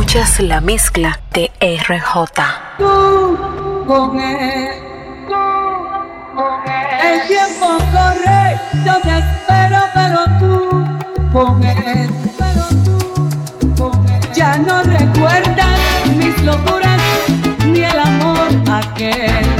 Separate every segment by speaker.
Speaker 1: Escuchas la mezcla de RJ.
Speaker 2: Tú con él, tú con él. El tiempo corre, yo te espero, pero tú con él, pero tú con él. Ya no recuerdas mis locuras ni el amor aquel.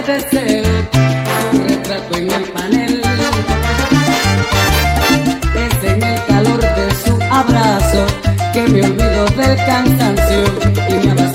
Speaker 2: atardecer, tu retrato en el panel. Es en el calor de su abrazo que me olvido del cansancio y me abrazo.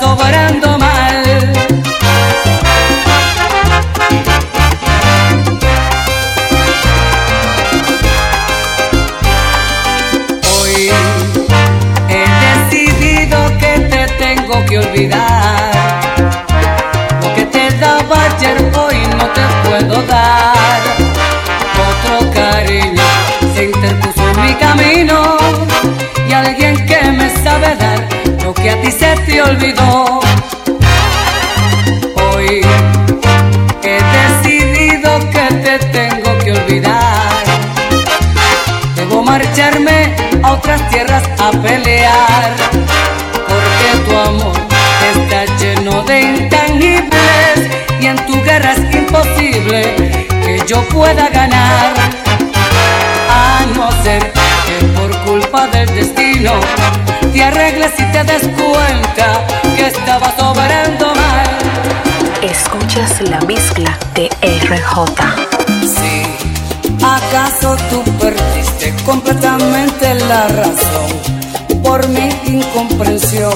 Speaker 2: sobrando. olvidó. Hoy he decidido que te tengo que olvidar. Debo marcharme a otras tierras a pelear. Porque tu amor está lleno de intangibles y en tu guerra es imposible que yo pueda ganar. te des cuenta que estaba sobrando mal.
Speaker 1: Escuchas la mezcla de RJ.
Speaker 2: Sí, ¿acaso tú perdiste completamente la razón por mi incomprensión?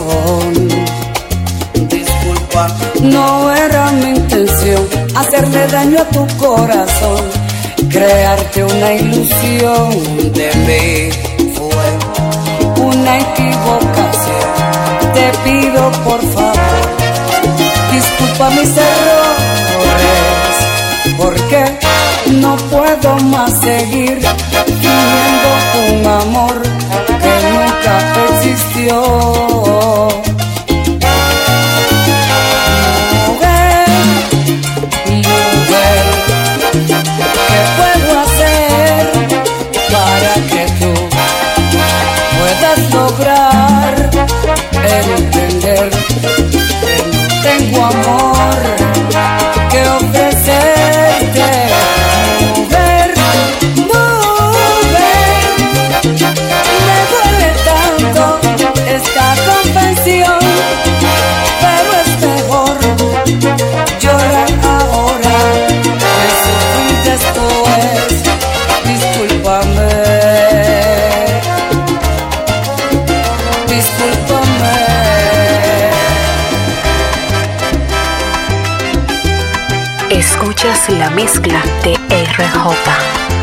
Speaker 2: Disculpa, no era mi intención hacerle daño a tu corazón, crearte una ilusión de mí por favor, disculpa mis errores, porque no puedo más seguir fingiendo un amor que nunca existió. tengo amor.
Speaker 1: la mezcla de RJ.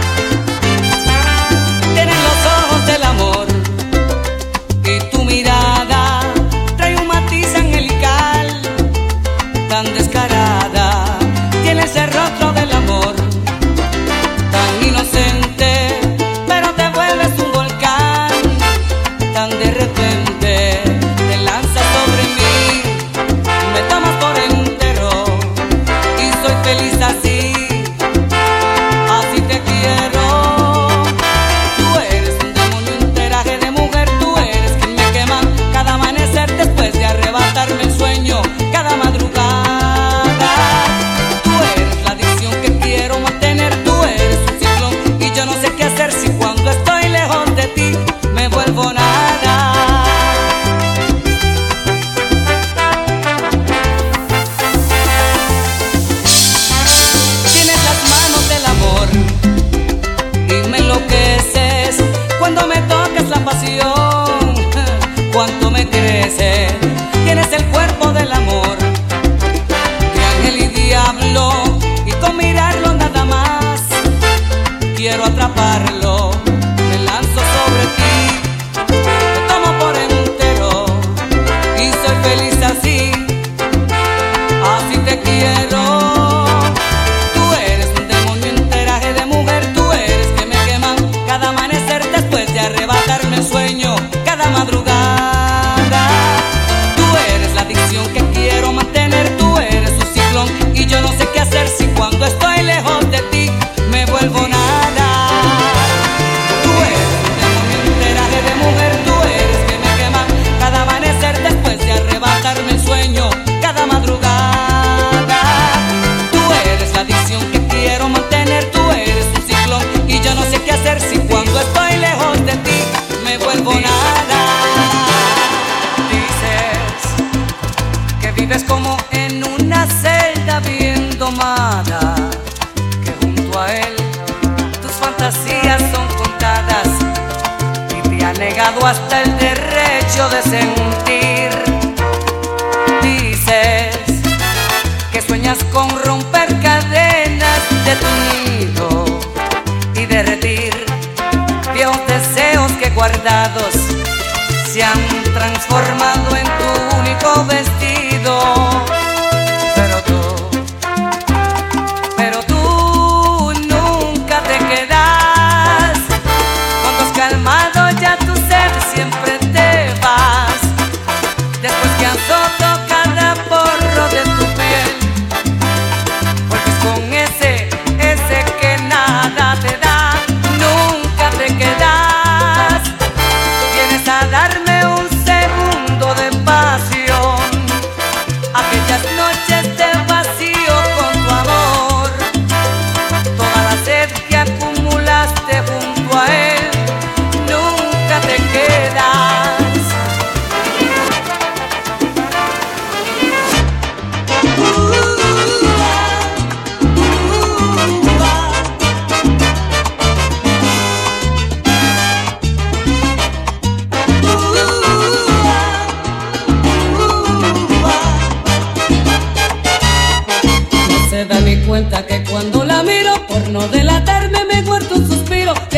Speaker 2: cuánto me crece, tienes el cuerpo del amor, de ángel y diablo, y con mirarlo nada más, quiero atraparlo. Tus fantasías son contadas y te ha negado hasta el derecho de sentir. Dices que sueñas con romper cadenas de tu nido y derretir viejos deseos que guardados se han transformado en tu único vestido.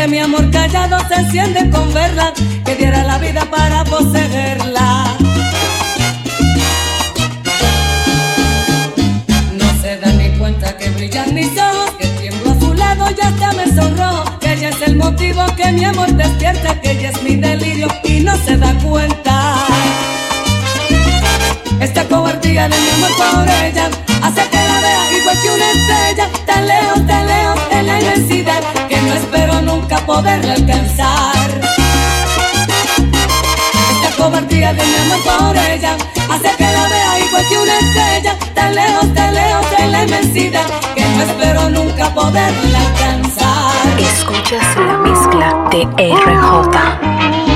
Speaker 2: Que mi amor callado se enciende con verla, que diera la vida para poseerla. No se da ni cuenta que brillan mis ojos, que tiemblo a su lado y hasta me sonrojo. Que ella es el motivo que mi amor despierta, que ella es mi delirio y no se da cuenta. Esta cobardía de mi amor por ella poderla alcanzar. Esta cobardía de mi amor por ella hace que la vea igual que una estrella, tan lejos, tan lejos en la inmensidad que no espero nunca poderla alcanzar.
Speaker 1: Escuchas la mezcla de RJ.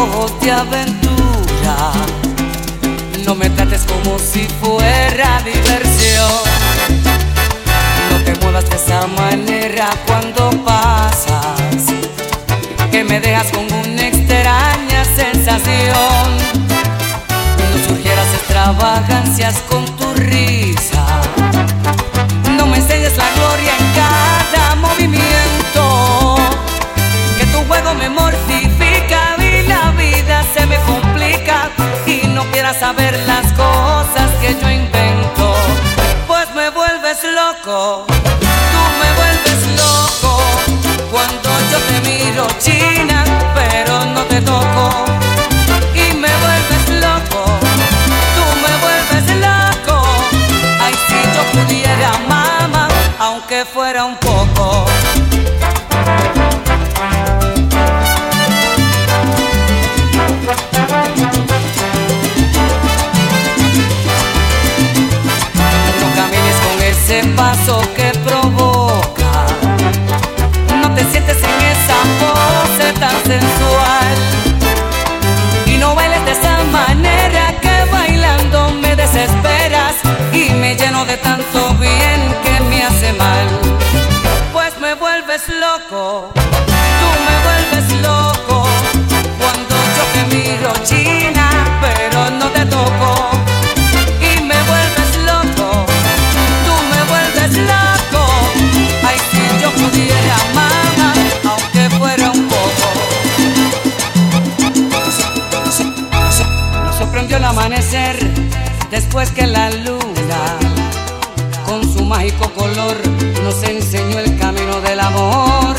Speaker 2: Ojos de aventura. No me trates como si fuera diversión. No te muevas de esa manera cuando pasas. Que me dejas con una extraña sensación. No surgieras extravagancias con tu risa. Saber las cosas que yo invento. Pues me vuelves loco. Tú me vuelves loco. Cuando yo te miro china, pero no te toco. Y me vuelves loco. Tú me vuelves loco. Ay, si yo pudiera, mamá, aunque fuera un poco. Que después que la luna con su mágico color nos enseñó el camino del amor.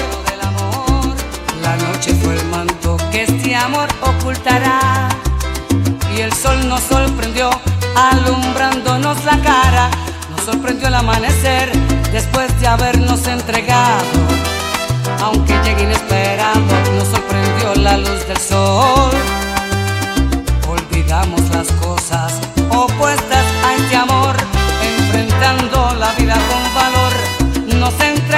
Speaker 2: La noche fue el manto que este amor ocultará y el sol nos sorprendió alumbrándonos la cara. Nos sorprendió el amanecer después de habernos entregado. Aunque llegue inesperado, nos sorprendió la luz del sol. Olvidamos las cosas con valor. Nos entregamos,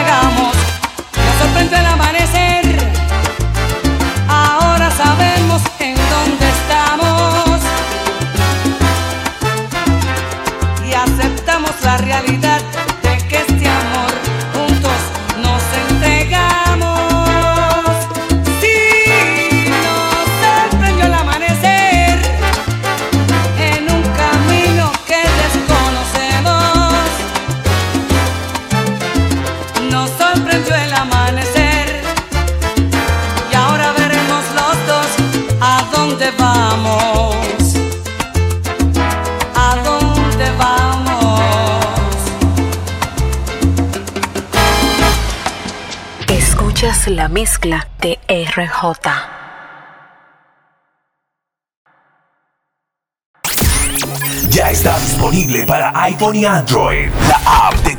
Speaker 1: mezcla de RJ.
Speaker 3: Ya está disponible para iPhone y Android. La app de